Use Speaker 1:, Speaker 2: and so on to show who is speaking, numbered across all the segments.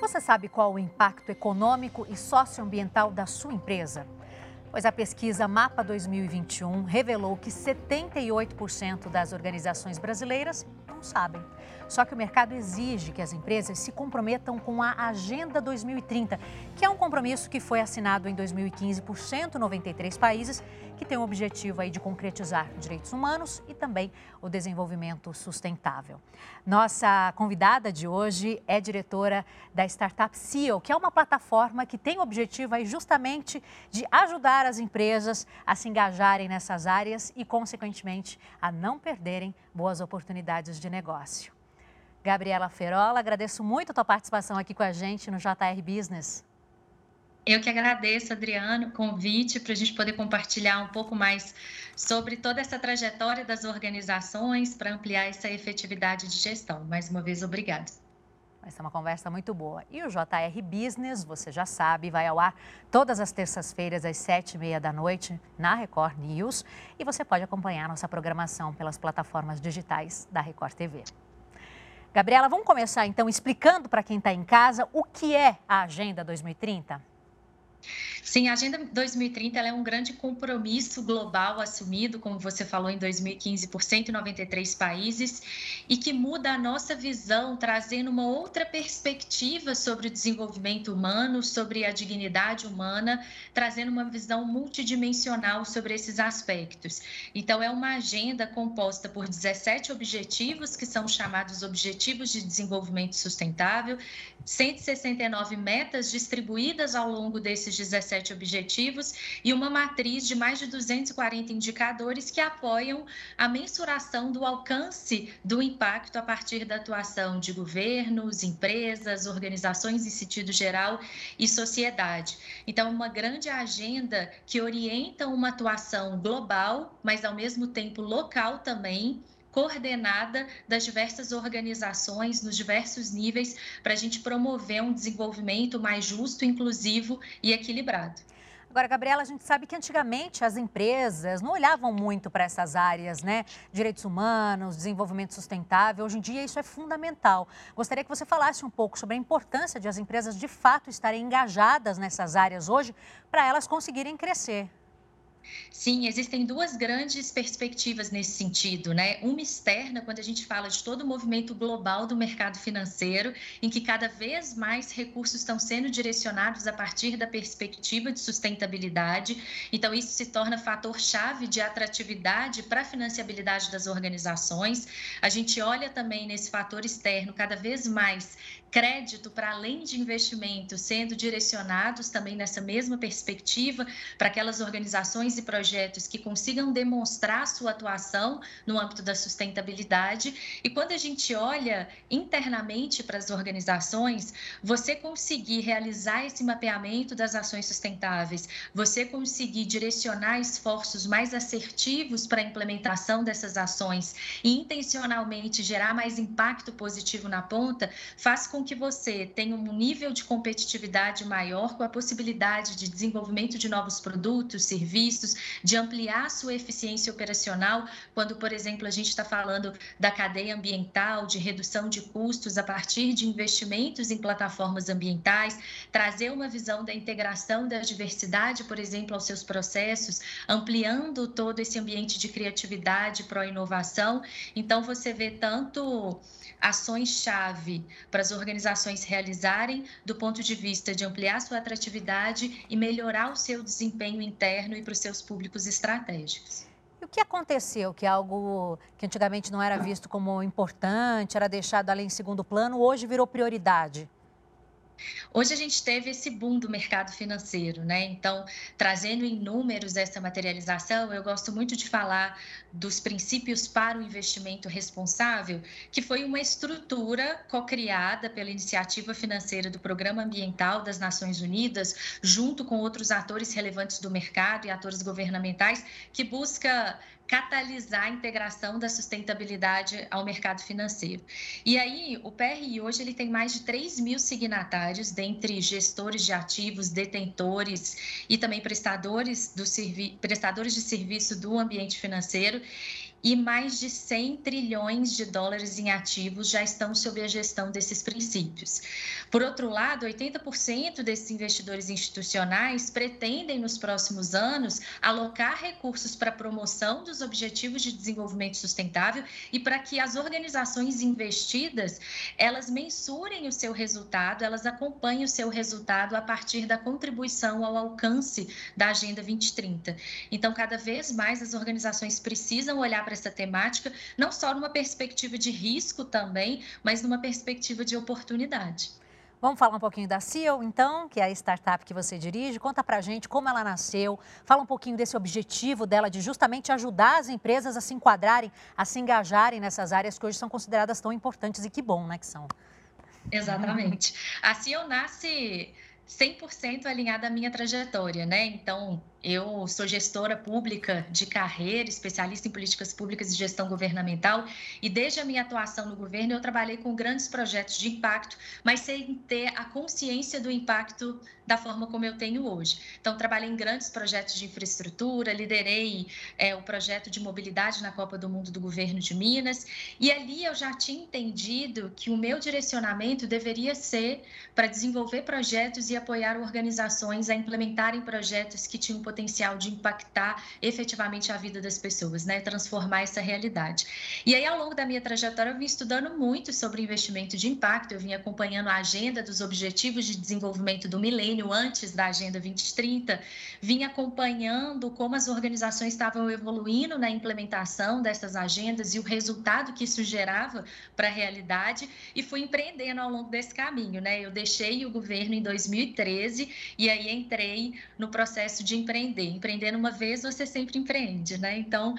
Speaker 1: Você sabe qual o impacto econômico e socioambiental da sua empresa? Pois a pesquisa Mapa 2021 revelou que 78% das organizações brasileiras não sabem. Só que o mercado exige que as empresas se comprometam com a Agenda 2030, que é um compromisso que foi assinado em 2015 por 193 países, que tem o objetivo aí de concretizar direitos humanos e também o desenvolvimento sustentável. Nossa convidada de hoje é diretora da startup CEO, que é uma plataforma que tem o objetivo aí justamente de ajudar as empresas a se engajarem nessas áreas e, consequentemente, a não perderem boas oportunidades de negócio. Gabriela Ferola, agradeço muito a tua participação aqui com a gente no JR Business.
Speaker 2: Eu que agradeço, Adriano, o convite para a gente poder compartilhar um pouco mais sobre toda essa trajetória das organizações para ampliar essa efetividade de gestão. Mais uma vez, obrigada.
Speaker 1: Vai ser uma conversa muito boa. E o JR Business, você já sabe, vai ao ar todas as terças-feiras às sete e meia da noite na Record News. E você pode acompanhar nossa programação pelas plataformas digitais da Record TV. Gabriela, vamos começar então explicando para quem está em casa o que é a Agenda 2030?
Speaker 2: Sim, a Agenda 2030 é um grande compromisso global assumido, como você falou, em 2015 por 193 países e que muda a nossa visão, trazendo uma outra perspectiva sobre o desenvolvimento humano, sobre a dignidade humana, trazendo uma visão multidimensional sobre esses aspectos. Então, é uma agenda composta por 17 objetivos, que são chamados Objetivos de Desenvolvimento Sustentável, 169 metas distribuídas ao longo desses 17 objetivos e uma matriz de mais de 240 indicadores que apoiam a mensuração do alcance do impacto a partir da atuação de governos, empresas, organizações em sentido geral e sociedade. Então, uma grande agenda que orienta uma atuação global, mas ao mesmo tempo local também, coordenada das diversas organizações nos diversos níveis para a gente promover um desenvolvimento mais justo, inclusivo e equilibrado.
Speaker 1: Agora, Gabriela, a gente sabe que antigamente as empresas não olhavam muito para essas áreas, né? Direitos humanos, desenvolvimento sustentável. Hoje em dia isso é fundamental. Gostaria que você falasse um pouco sobre a importância de as empresas de fato estarem engajadas nessas áreas hoje para elas conseguirem crescer.
Speaker 2: Sim, existem duas grandes perspectivas nesse sentido, né? Uma externa, quando a gente fala de todo o movimento global do mercado financeiro, em que cada vez mais recursos estão sendo direcionados a partir da perspectiva de sustentabilidade. Então, isso se torna fator-chave de atratividade para a financiabilidade das organizações. A gente olha também nesse fator externo cada vez mais crédito para além de investimento sendo direcionados também nessa mesma perspectiva para aquelas organizações e projetos que consigam demonstrar sua atuação no âmbito da sustentabilidade. E quando a gente olha internamente para as organizações, você conseguir realizar esse mapeamento das ações sustentáveis, você conseguir direcionar esforços mais assertivos para a implementação dessas ações e intencionalmente gerar mais impacto positivo na ponta, faz com que você tenha um nível de competitividade maior, com a possibilidade de desenvolvimento de novos produtos, serviços, de ampliar sua eficiência operacional, quando, por exemplo, a gente está falando da cadeia ambiental, de redução de custos a partir de investimentos em plataformas ambientais, trazer uma visão da integração da diversidade, por exemplo, aos seus processos, ampliando todo esse ambiente de criatividade para a inovação. Então, você vê tanto ações-chave para as organizações realizarem do ponto de vista de ampliar sua atratividade e melhorar o seu desempenho interno e para os seus públicos estratégicos.
Speaker 1: E o que aconteceu que algo que antigamente não era visto como importante, era deixado ali em segundo plano, hoje virou prioridade?
Speaker 2: Hoje a gente teve esse boom do mercado financeiro, né? Então, trazendo em números essa materialização, eu gosto muito de falar dos princípios para o investimento responsável, que foi uma estrutura co-criada pela iniciativa financeira do Programa Ambiental das Nações Unidas, junto com outros atores relevantes do mercado e atores governamentais, que busca catalisar a integração da sustentabilidade ao mercado financeiro. E aí, o PRI hoje ele tem mais de 3 mil signatários, dentre gestores de ativos, detentores e também prestadores, do servi prestadores de serviço do ambiente financeiro. E mais de 100 trilhões de dólares em ativos já estão sob a gestão desses princípios. Por outro lado, 80% desses investidores institucionais pretendem, nos próximos anos, alocar recursos para a promoção dos objetivos de desenvolvimento sustentável e para que as organizações investidas elas mensurem o seu resultado, elas acompanhem o seu resultado a partir da contribuição ao alcance da Agenda 2030. Então, cada vez mais as organizações precisam olhar para para essa temática, não só numa perspectiva de risco também, mas numa perspectiva de oportunidade.
Speaker 1: Vamos falar um pouquinho da CIO, então, que é a startup que você dirige. Conta para gente como ela nasceu, fala um pouquinho desse objetivo dela de justamente ajudar as empresas a se enquadrarem, a se engajarem nessas áreas que hoje são consideradas tão importantes e que bom, né, que são.
Speaker 2: Exatamente. A CIO nasce 100% alinhada à minha trajetória, né? Então, eu sou gestora pública de carreira, especialista em políticas públicas e gestão governamental, e desde a minha atuação no governo eu trabalhei com grandes projetos de impacto, mas sem ter a consciência do impacto da forma como eu tenho hoje. Então, trabalhei em grandes projetos de infraestrutura, liderei é, o projeto de mobilidade na Copa do Mundo do governo de Minas, e ali eu já tinha entendido que o meu direcionamento deveria ser para desenvolver projetos e apoiar organizações a implementarem projetos que tinham potencial de impactar efetivamente a vida das pessoas, né? Transformar essa realidade. E aí, ao longo da minha trajetória, eu vim estudando muito sobre investimento de impacto, eu vim acompanhando a agenda dos Objetivos de Desenvolvimento do Milênio antes da Agenda 2030, vim acompanhando como as organizações estavam evoluindo na implementação dessas agendas e o resultado que isso gerava para a realidade e fui empreendendo ao longo desse caminho, né? Eu deixei o governo em 2013 e aí entrei no processo de empreendimento empreender. Empreender uma vez, você sempre empreende, né? Então,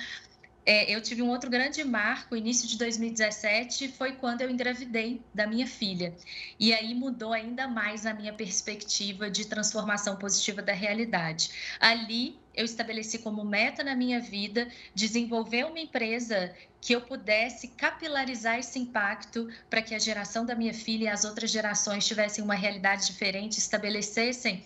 Speaker 2: é, eu tive um outro grande marco, início de 2017, foi quando eu engravidei da minha filha. E aí mudou ainda mais a minha perspectiva de transformação positiva da realidade. Ali eu estabeleci como meta na minha vida desenvolver uma empresa que eu pudesse capilarizar esse impacto para que a geração da minha filha e as outras gerações tivessem uma realidade diferente, estabelecessem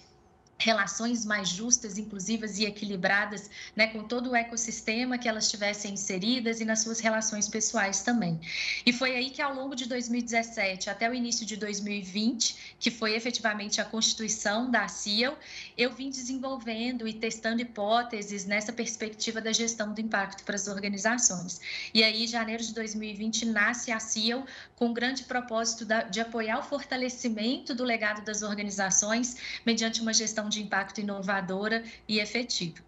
Speaker 2: relações mais justas, inclusivas e equilibradas, né, com todo o ecossistema que elas estivessem inseridas e nas suas relações pessoais também. E foi aí que ao longo de 2017 até o início de 2020, que foi efetivamente a constituição da CIEL, eu vim desenvolvendo e testando hipóteses nessa perspectiva da gestão do impacto para as organizações. E aí, em janeiro de 2020, nasce a CIEL com o grande propósito de apoiar o fortalecimento do legado das organizações mediante uma gestão de impacto inovadora e efetiva.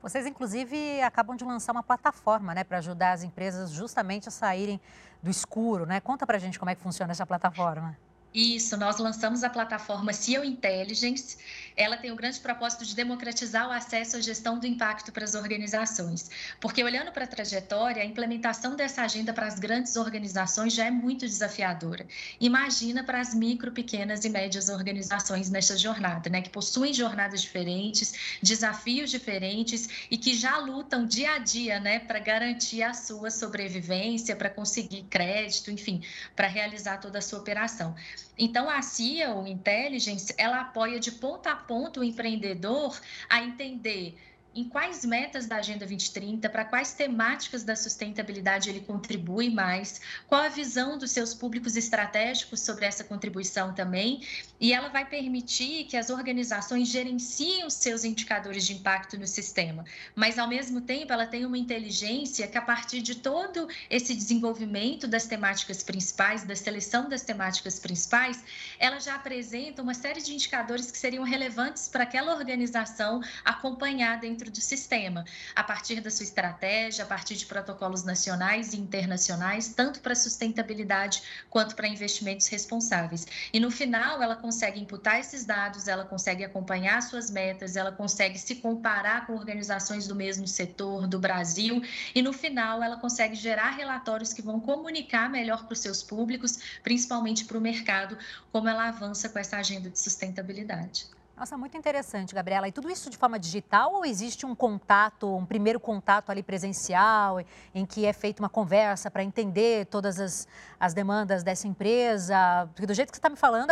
Speaker 1: Vocês, inclusive, acabam de lançar uma plataforma né, para ajudar as empresas justamente a saírem do escuro. Né? Conta para a gente como é que funciona essa plataforma.
Speaker 2: Isso, nós lançamos a plataforma CEO Intelligence. Ela tem o grande propósito de democratizar o acesso à gestão do impacto para as organizações. Porque olhando para a trajetória, a implementação dessa agenda para as grandes organizações já é muito desafiadora. Imagina para as micro, pequenas e médias organizações nessa jornada, né, que possuem jornadas diferentes, desafios diferentes e que já lutam dia a dia, né, para garantir a sua sobrevivência, para conseguir crédito, enfim, para realizar toda a sua operação. Então, a CIA, o Intelligence, ela apoia de ponta a ponta o empreendedor a entender em quais metas da Agenda 2030, para quais temáticas da sustentabilidade ele contribui mais, qual a visão dos seus públicos estratégicos sobre essa contribuição também, e ela vai permitir que as organizações gerenciem os seus indicadores de impacto no sistema, mas ao mesmo tempo ela tem uma inteligência que a partir de todo esse desenvolvimento das temáticas principais, da seleção das temáticas principais, ela já apresenta uma série de indicadores que seriam relevantes para aquela organização acompanhar dentro dentro do sistema, a partir da sua estratégia, a partir de protocolos nacionais e internacionais, tanto para sustentabilidade quanto para investimentos responsáveis. E no final, ela consegue imputar esses dados, ela consegue acompanhar suas metas, ela consegue se comparar com organizações do mesmo setor do Brasil e no final ela consegue gerar relatórios que vão comunicar melhor para os seus públicos, principalmente para o mercado, como ela avança com essa agenda de sustentabilidade.
Speaker 1: Nossa, muito interessante, Gabriela. E tudo isso de forma digital ou existe um contato, um primeiro contato ali presencial, em que é feita uma conversa para entender todas as, as demandas dessa empresa? Porque do jeito que você está me falando,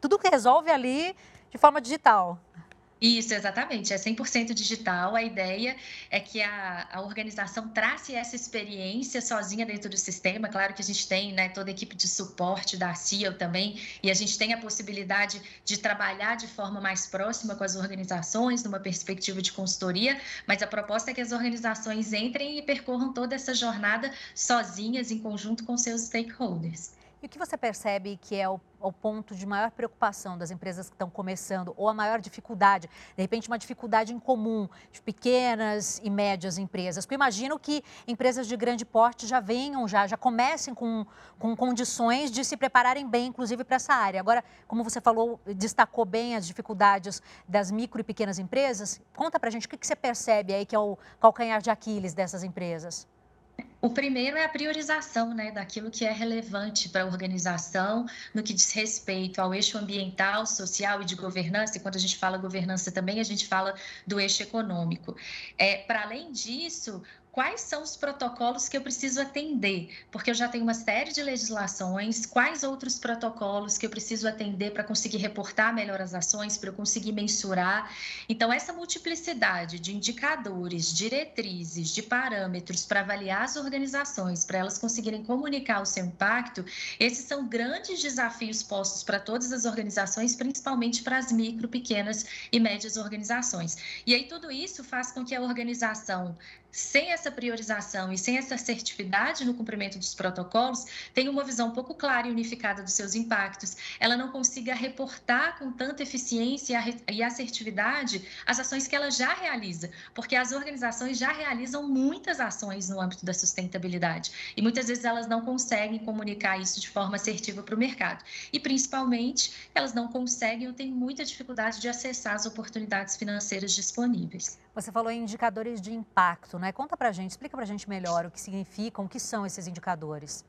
Speaker 1: tudo que resolve ali de forma digital.
Speaker 2: Isso, exatamente. É 100% digital. A ideia é que a, a organização trace essa experiência sozinha dentro do sistema. Claro que a gente tem né, toda a equipe de suporte da CIO também, e a gente tem a possibilidade de trabalhar de forma mais próxima com as organizações, numa perspectiva de consultoria, mas a proposta é que as organizações entrem e percorram toda essa jornada sozinhas, em conjunto com seus stakeholders.
Speaker 1: E o que você percebe que é o, o, ponto de maior preocupação das empresas que estão começando, ou a maior dificuldade, de repente uma dificuldade em comum de pequenas e médias empresas? Porque eu imagino que empresas de grande porte já venham, já, já comecem com, com condições de se prepararem bem, inclusive para essa área. Agora, como você falou, destacou bem as dificuldades das micro e pequenas empresas, conta para a gente o que, que você percebe aí que é o calcanhar de Aquiles dessas empresas.
Speaker 2: O primeiro é a priorização né, daquilo que é relevante para a organização no que diz respeito ao eixo ambiental, social e de governança. E quando a gente fala governança também, a gente fala do eixo econômico. É, para além disso, quais são os protocolos que eu preciso atender, porque eu já tenho uma série de legislações, quais outros protocolos que eu preciso atender para conseguir reportar melhor as ações, para eu conseguir mensurar. Então, essa multiplicidade de indicadores, diretrizes, de parâmetros para avaliar as organizações, para elas conseguirem comunicar o seu impacto, esses são grandes desafios postos para todas as organizações, principalmente para as micro, pequenas e médias organizações. E aí, tudo isso faz com que a organização sem essa priorização e sem essa assertividade no cumprimento dos protocolos, tem uma visão pouco clara e unificada dos seus impactos, ela não consiga reportar com tanta eficiência e assertividade as ações que ela já realiza, porque as organizações já realizam muitas ações no âmbito da sustentabilidade e muitas vezes elas não conseguem comunicar isso de forma assertiva para o mercado e principalmente elas não conseguem ou têm muita dificuldade de acessar as oportunidades financeiras disponíveis.
Speaker 1: Você falou em indicadores de impacto, né? Conta pra gente, explica pra gente melhor o que significam, o que são esses indicadores.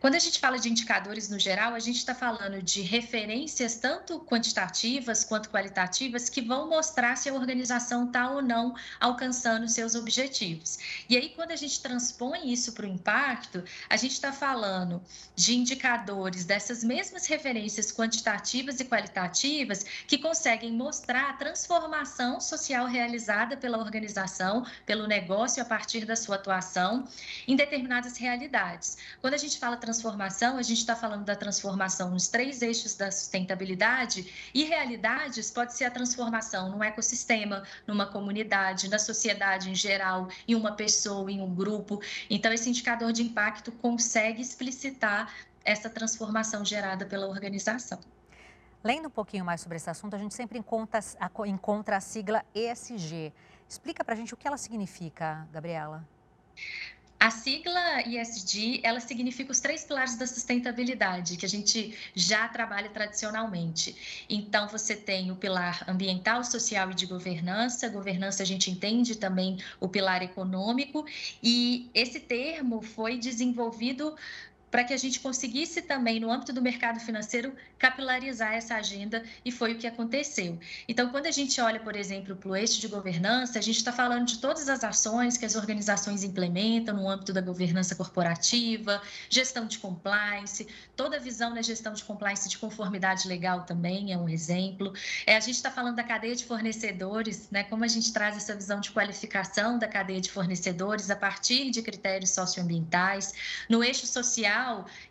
Speaker 2: Quando a gente fala de indicadores no geral, a gente está falando de referências tanto quantitativas quanto qualitativas que vão mostrar se a organização está ou não alcançando seus objetivos. E aí, quando a gente transpõe isso para o impacto, a gente está falando de indicadores dessas mesmas referências quantitativas e qualitativas que conseguem mostrar a transformação social realizada pela organização, pelo negócio a partir da sua atuação em determinadas realidades. Quando a gente fala transformação, a gente está falando da transformação nos três eixos da sustentabilidade e realidades pode ser a transformação num ecossistema, numa comunidade, na sociedade em geral, em uma pessoa, em um grupo. Então, esse indicador de impacto consegue explicitar essa transformação gerada pela organização.
Speaker 1: Lendo um pouquinho mais sobre esse assunto, a gente sempre encontra encontra a sigla ESG. Explica para a gente o que ela significa, Gabriela.
Speaker 2: A sigla ESG, ela significa os três pilares da sustentabilidade, que a gente já trabalha tradicionalmente. Então, você tem o pilar ambiental, social e de governança. Governança, a gente entende também o pilar econômico. E esse termo foi desenvolvido para que a gente conseguisse também, no âmbito do mercado financeiro, capilarizar essa agenda, e foi o que aconteceu. Então, quando a gente olha, por exemplo, para o eixo de governança, a gente está falando de todas as ações que as organizações implementam no âmbito da governança corporativa, gestão de compliance, toda a visão da gestão de compliance de conformidade legal também é um exemplo. É, a gente está falando da cadeia de fornecedores, né, como a gente traz essa visão de qualificação da cadeia de fornecedores a partir de critérios socioambientais. No eixo social,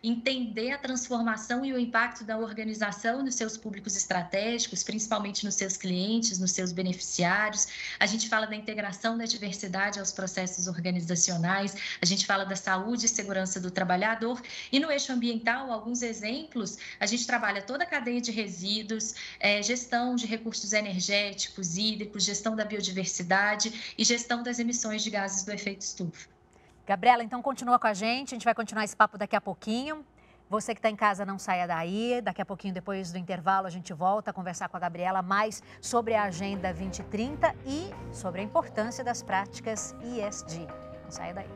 Speaker 2: entender a transformação e o impacto da organização nos seus públicos estratégicos, principalmente nos seus clientes, nos seus beneficiários. A gente fala da integração da diversidade aos processos organizacionais, a gente fala da saúde e segurança do trabalhador. E no eixo ambiental, alguns exemplos, a gente trabalha toda a cadeia de resíduos, é, gestão de recursos energéticos, hídricos, gestão da biodiversidade e gestão das emissões de gases do efeito estufa.
Speaker 1: Gabriela, então continua com a gente, a gente vai continuar esse papo daqui a pouquinho. Você que está em casa, não saia daí. Daqui a pouquinho, depois do intervalo, a gente volta a conversar com a Gabriela mais sobre a Agenda 2030 e sobre a importância das práticas ESG. Não saia daí.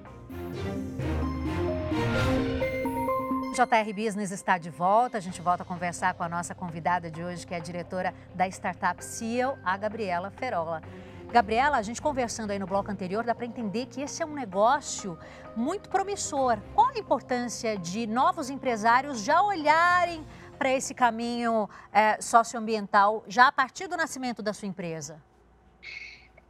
Speaker 1: JR Business está de volta. A gente volta a conversar com a nossa convidada de hoje, que é a diretora da Startup CEO, a Gabriela Ferola. Gabriela, a gente conversando aí no bloco anterior, dá para entender que esse é um negócio muito promissor. Qual a importância de novos empresários já olharem para esse caminho é, socioambiental já a partir do nascimento da sua empresa?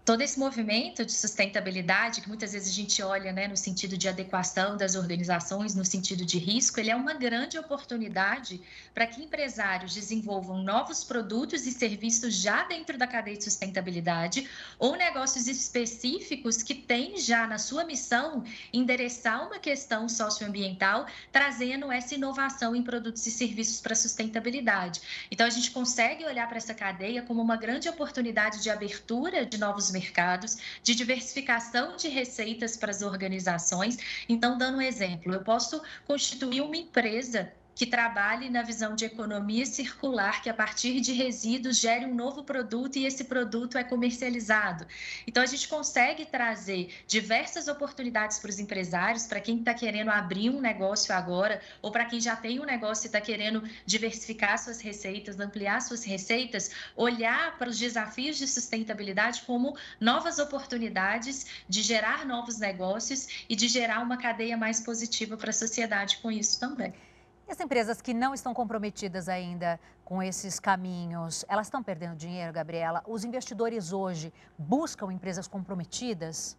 Speaker 2: Todo esse movimento de sustentabilidade, que muitas vezes a gente olha né, no sentido de adequação das organizações, no sentido de risco, ele é uma grande oportunidade para que empresários desenvolvam novos produtos e serviços já dentro da cadeia de sustentabilidade ou negócios específicos que têm já na sua missão endereçar uma questão socioambiental, trazendo essa inovação em produtos e serviços para sustentabilidade. Então, a gente consegue olhar para essa cadeia como uma grande oportunidade de abertura de novos mercados, de diversificação de receitas para as organizações. Então, dando um exemplo, eu posso constituir uma empresa que trabalhe na visão de economia circular, que a partir de resíduos gere um novo produto e esse produto é comercializado. Então, a gente consegue trazer diversas oportunidades para os empresários, para quem está querendo abrir um negócio agora, ou para quem já tem um negócio e está querendo diversificar suas receitas, ampliar suas receitas, olhar para os desafios de sustentabilidade como novas oportunidades de gerar novos negócios e de gerar uma cadeia mais positiva para a sociedade com isso também.
Speaker 1: E as empresas que não estão comprometidas ainda com esses caminhos, elas estão perdendo dinheiro, Gabriela? Os investidores hoje buscam empresas comprometidas?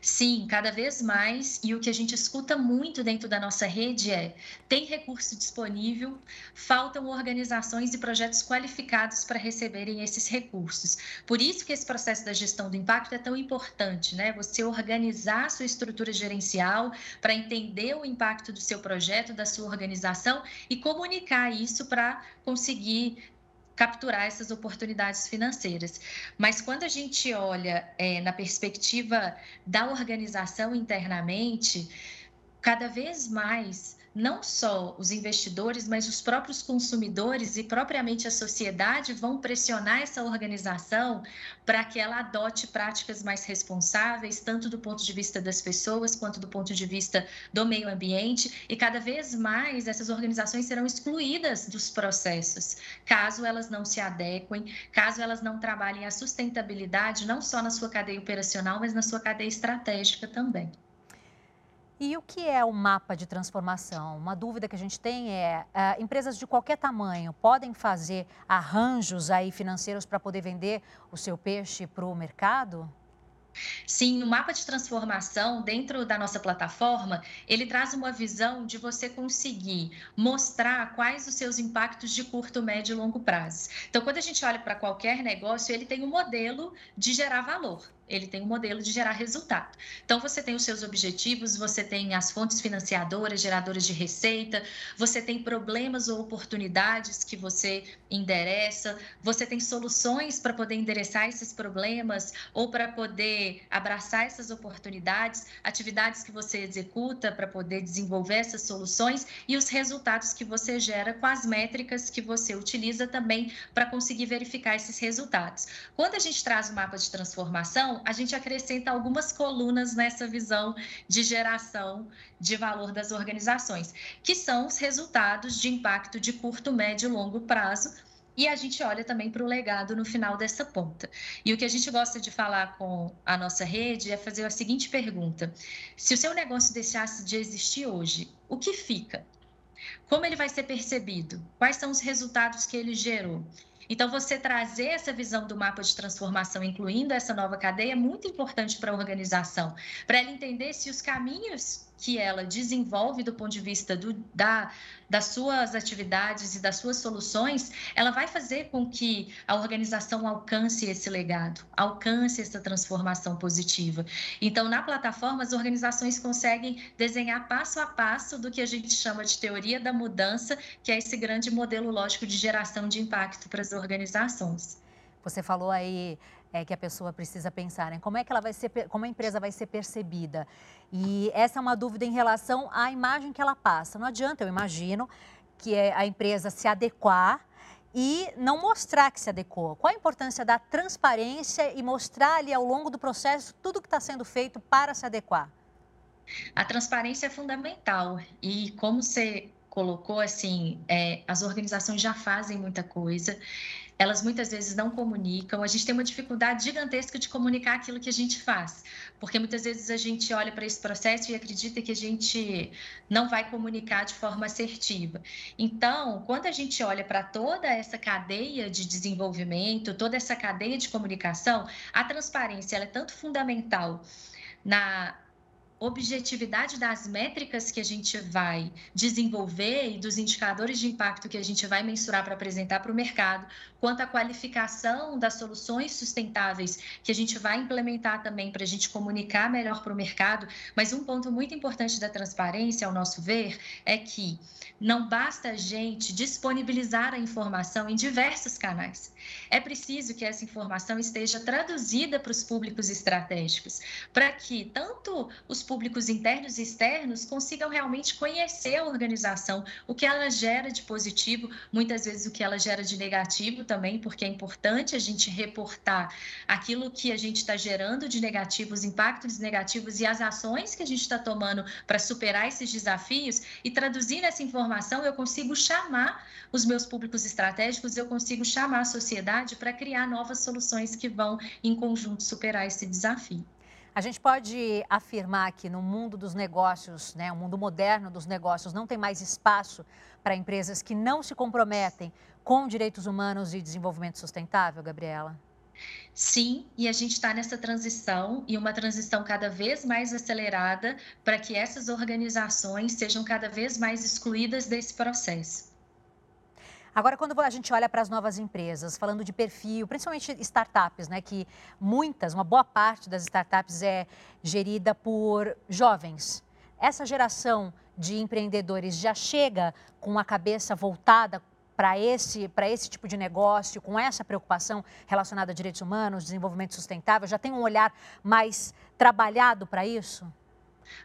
Speaker 2: Sim, cada vez mais. E o que a gente escuta muito dentro da nossa rede é: tem recurso disponível, faltam organizações e projetos qualificados para receberem esses recursos. Por isso que esse processo da gestão do impacto é tão importante, né? Você organizar a sua estrutura gerencial para entender o impacto do seu projeto, da sua organização e comunicar isso para conseguir capturar essas oportunidades financeiras. Mas quando a gente olha é, na perspectiva da organização internamente, cada vez mais não só os investidores, mas os próprios consumidores e propriamente a sociedade vão pressionar essa organização para que ela adote práticas mais responsáveis, tanto do ponto de vista das pessoas quanto do ponto de vista do meio ambiente, e cada vez mais essas organizações serão excluídas dos processos, caso elas não se adequem, caso elas não trabalhem a sustentabilidade não só na sua cadeia operacional, mas na sua cadeia estratégica também.
Speaker 1: E o que é o mapa de transformação? Uma dúvida que a gente tem é, uh, empresas de qualquer tamanho podem fazer arranjos aí financeiros para poder vender o seu peixe para o mercado?
Speaker 2: Sim, no mapa de transformação, dentro da nossa plataforma, ele traz uma visão de você conseguir mostrar quais os seus impactos de curto, médio e longo prazo. Então, quando a gente olha para qualquer negócio, ele tem um modelo de gerar valor ele tem um modelo de gerar resultado. Então, você tem os seus objetivos, você tem as fontes financiadoras, geradoras de receita, você tem problemas ou oportunidades que você endereça, você tem soluções para poder endereçar esses problemas ou para poder abraçar essas oportunidades, atividades que você executa para poder desenvolver essas soluções e os resultados que você gera com as métricas que você utiliza também para conseguir verificar esses resultados. Quando a gente traz o mapa de transformação, a gente acrescenta algumas colunas nessa visão de geração de valor das organizações, que são os resultados de impacto de curto, médio e longo prazo, e a gente olha também para o legado no final dessa ponta. E o que a gente gosta de falar com a nossa rede é fazer a seguinte pergunta: se o seu negócio deixasse de existir hoje, o que fica? Como ele vai ser percebido? Quais são os resultados que ele gerou? Então, você trazer essa visão do mapa de transformação, incluindo essa nova cadeia, é muito importante para a organização, para ela entender se os caminhos que ela desenvolve do ponto de vista do, da, das suas atividades e das suas soluções, ela vai fazer com que a organização alcance esse legado, alcance essa transformação positiva. Então, na plataforma, as organizações conseguem desenhar passo a passo do que a gente chama de teoria da mudança, que é esse grande modelo lógico de geração de impacto para as organizações.
Speaker 1: Você falou aí é, que a pessoa precisa pensar, né? Como é que ela vai ser, como a empresa vai ser percebida? E essa é uma dúvida em relação à imagem que ela passa. Não adianta, eu imagino, que é a empresa se adequar e não mostrar que se adequou. Qual a importância da transparência e mostrar ali ao longo do processo tudo que está sendo feito para se adequar?
Speaker 2: A transparência é fundamental e como você colocou assim, é, as organizações já fazem muita coisa elas muitas vezes não comunicam. A gente tem uma dificuldade gigantesca de comunicar aquilo que a gente faz, porque muitas vezes a gente olha para esse processo e acredita que a gente não vai comunicar de forma assertiva. Então, quando a gente olha para toda essa cadeia de desenvolvimento, toda essa cadeia de comunicação, a transparência é tanto fundamental na objetividade das métricas que a gente vai desenvolver e dos indicadores de impacto que a gente vai mensurar para apresentar para o mercado, quanto à qualificação das soluções sustentáveis que a gente vai implementar também para a gente comunicar melhor para o mercado. Mas um ponto muito importante da transparência, ao nosso ver, é que não basta a gente disponibilizar a informação em diversos canais. É preciso que essa informação esteja traduzida para os públicos estratégicos, para que tanto os públicos internos e externos consigam realmente conhecer a organização, o que ela gera de positivo, muitas vezes o que ela gera de negativo também, porque é importante a gente reportar aquilo que a gente está gerando de negativo, os impactos negativos e as ações que a gente está tomando para superar esses desafios e traduzir essa informação, eu consigo chamar os meus públicos estratégicos, eu consigo chamar a sociedade para criar novas soluções que vão, em conjunto, superar esse desafio.
Speaker 1: A gente pode afirmar que no mundo dos negócios, né, o mundo moderno dos negócios, não tem mais espaço para empresas que não se comprometem com direitos humanos e desenvolvimento sustentável, Gabriela?
Speaker 2: Sim, e a gente está nessa transição e uma transição cada vez mais acelerada para que essas organizações sejam cada vez mais excluídas desse processo.
Speaker 1: Agora, quando a gente olha para as novas empresas, falando de perfil, principalmente startups, né, que muitas, uma boa parte das startups é gerida por jovens. Essa geração de empreendedores já chega com a cabeça voltada para esse, esse tipo de negócio, com essa preocupação relacionada a direitos humanos, desenvolvimento sustentável, já tem um olhar mais trabalhado para isso?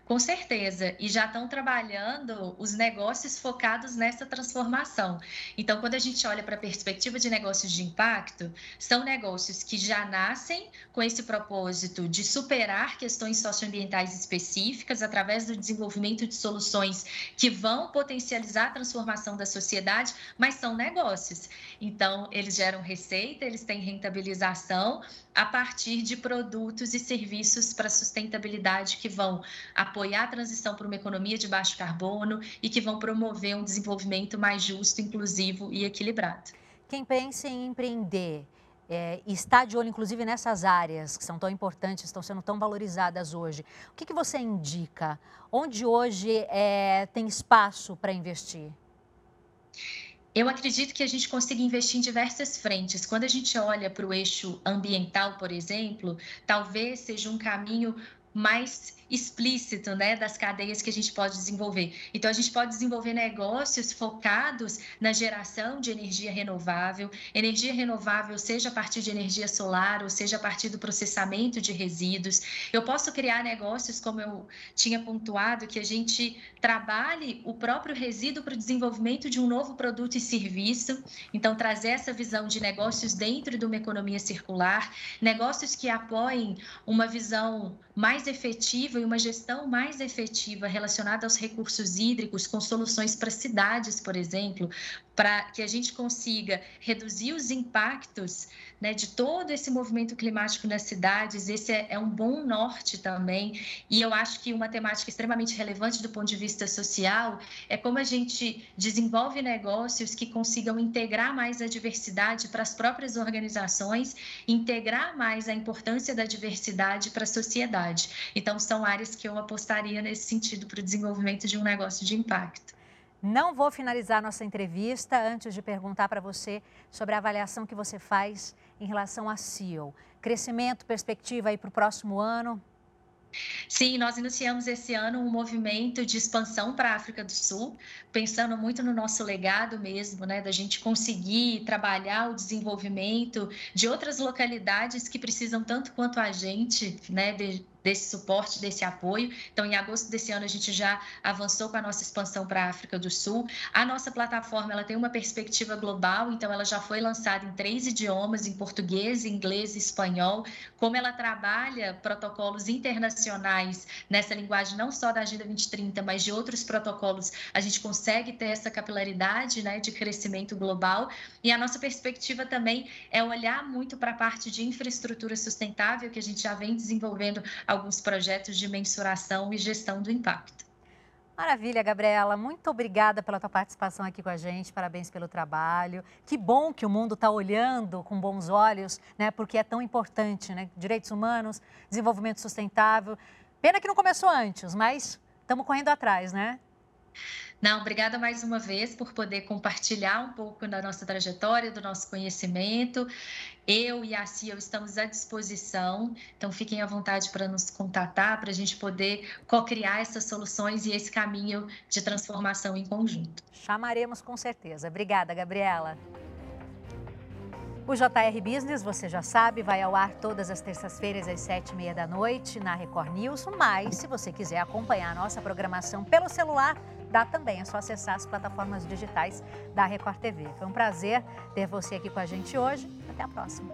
Speaker 2: Com certeza, e já estão trabalhando os negócios focados nessa transformação. Então, quando a gente olha para a perspectiva de negócios de impacto, são negócios que já nascem com esse propósito de superar questões socioambientais específicas através do desenvolvimento de soluções que vão potencializar a transformação da sociedade, mas são negócios. Então, eles geram receita, eles têm rentabilização a partir de produtos e serviços para sustentabilidade que vão apoiar a transição para uma economia de baixo carbono e que vão promover um desenvolvimento mais justo, inclusivo e equilibrado.
Speaker 1: Quem pensa em empreender é, e está de olho, inclusive, nessas áreas que são tão importantes, estão sendo tão valorizadas hoje, o que, que você indica? Onde hoje é, tem espaço para investir?
Speaker 2: Eu acredito que a gente consiga investir em diversas frentes. Quando a gente olha para o eixo ambiental, por exemplo, talvez seja um caminho mais explícito né, das cadeias que a gente pode desenvolver. Então, a gente pode desenvolver negócios focados na geração de energia renovável, energia renovável, seja a partir de energia solar, ou seja a partir do processamento de resíduos. Eu posso criar negócios, como eu tinha pontuado, que a gente trabalhe o próprio resíduo para o desenvolvimento de um novo produto e serviço. Então, trazer essa visão de negócios dentro de uma economia circular, negócios que apoiem uma visão mais efetiva e uma gestão mais efetiva relacionada aos recursos hídricos, com soluções para cidades, por exemplo, para que a gente consiga reduzir os impactos né, de todo esse movimento climático nas cidades. Esse é, é, um bom norte também. E eu acho que uma temática extremamente relevante do ponto de vista social é como a gente desenvolve negócios que consigam integrar mais a diversidade para as próprias organizações, integrar mais a importância da diversidade para a sociedade. Então, são áreas que eu apostaria nesse sentido para o desenvolvimento de um negócio de impacto.
Speaker 1: Não vou finalizar nossa entrevista antes de perguntar para você sobre a avaliação que você faz em relação à CEO. Crescimento, perspectiva aí para o próximo ano?
Speaker 2: Sim, nós iniciamos esse ano um movimento de expansão para a África do Sul, pensando muito no nosso legado mesmo, né, da gente conseguir trabalhar o desenvolvimento de outras localidades que precisam tanto quanto a gente, né, de, desse suporte, desse apoio. Então, em agosto desse ano, a gente já avançou com a nossa expansão para a África do Sul. A nossa plataforma ela tem uma perspectiva global, então ela já foi lançada em três idiomas, em português, inglês e espanhol. Como ela trabalha protocolos internacionais nessa linguagem, não só da Agenda 2030, mas de outros protocolos, a gente consegue ter essa capilaridade né, de crescimento global. E a nossa perspectiva também é olhar muito para a parte de infraestrutura sustentável, que a gente já vem desenvolvendo alguns projetos de mensuração e gestão do impacto.
Speaker 1: Maravilha, Gabriela. Muito obrigada pela tua participação aqui com a gente. Parabéns pelo trabalho. Que bom que o mundo está olhando com bons olhos, né? Porque é tão importante, né? Direitos humanos, desenvolvimento sustentável. Pena que não começou antes, mas estamos correndo atrás, né?
Speaker 2: Não, obrigada mais uma vez por poder compartilhar um pouco da nossa trajetória, do nosso conhecimento. Eu e a CIA estamos à disposição, então fiquem à vontade para nos contatar, para a gente poder co-criar essas soluções e esse caminho de transformação em conjunto.
Speaker 1: Chamaremos com certeza. Obrigada, Gabriela. O JR Business, você já sabe, vai ao ar todas as terças-feiras às sete e meia da noite na Record News. Mas, se você quiser acompanhar a nossa programação pelo celular, dá também. É só acessar as plataformas digitais da Record TV. Foi um prazer ter você aqui com a gente hoje. Até a próxima.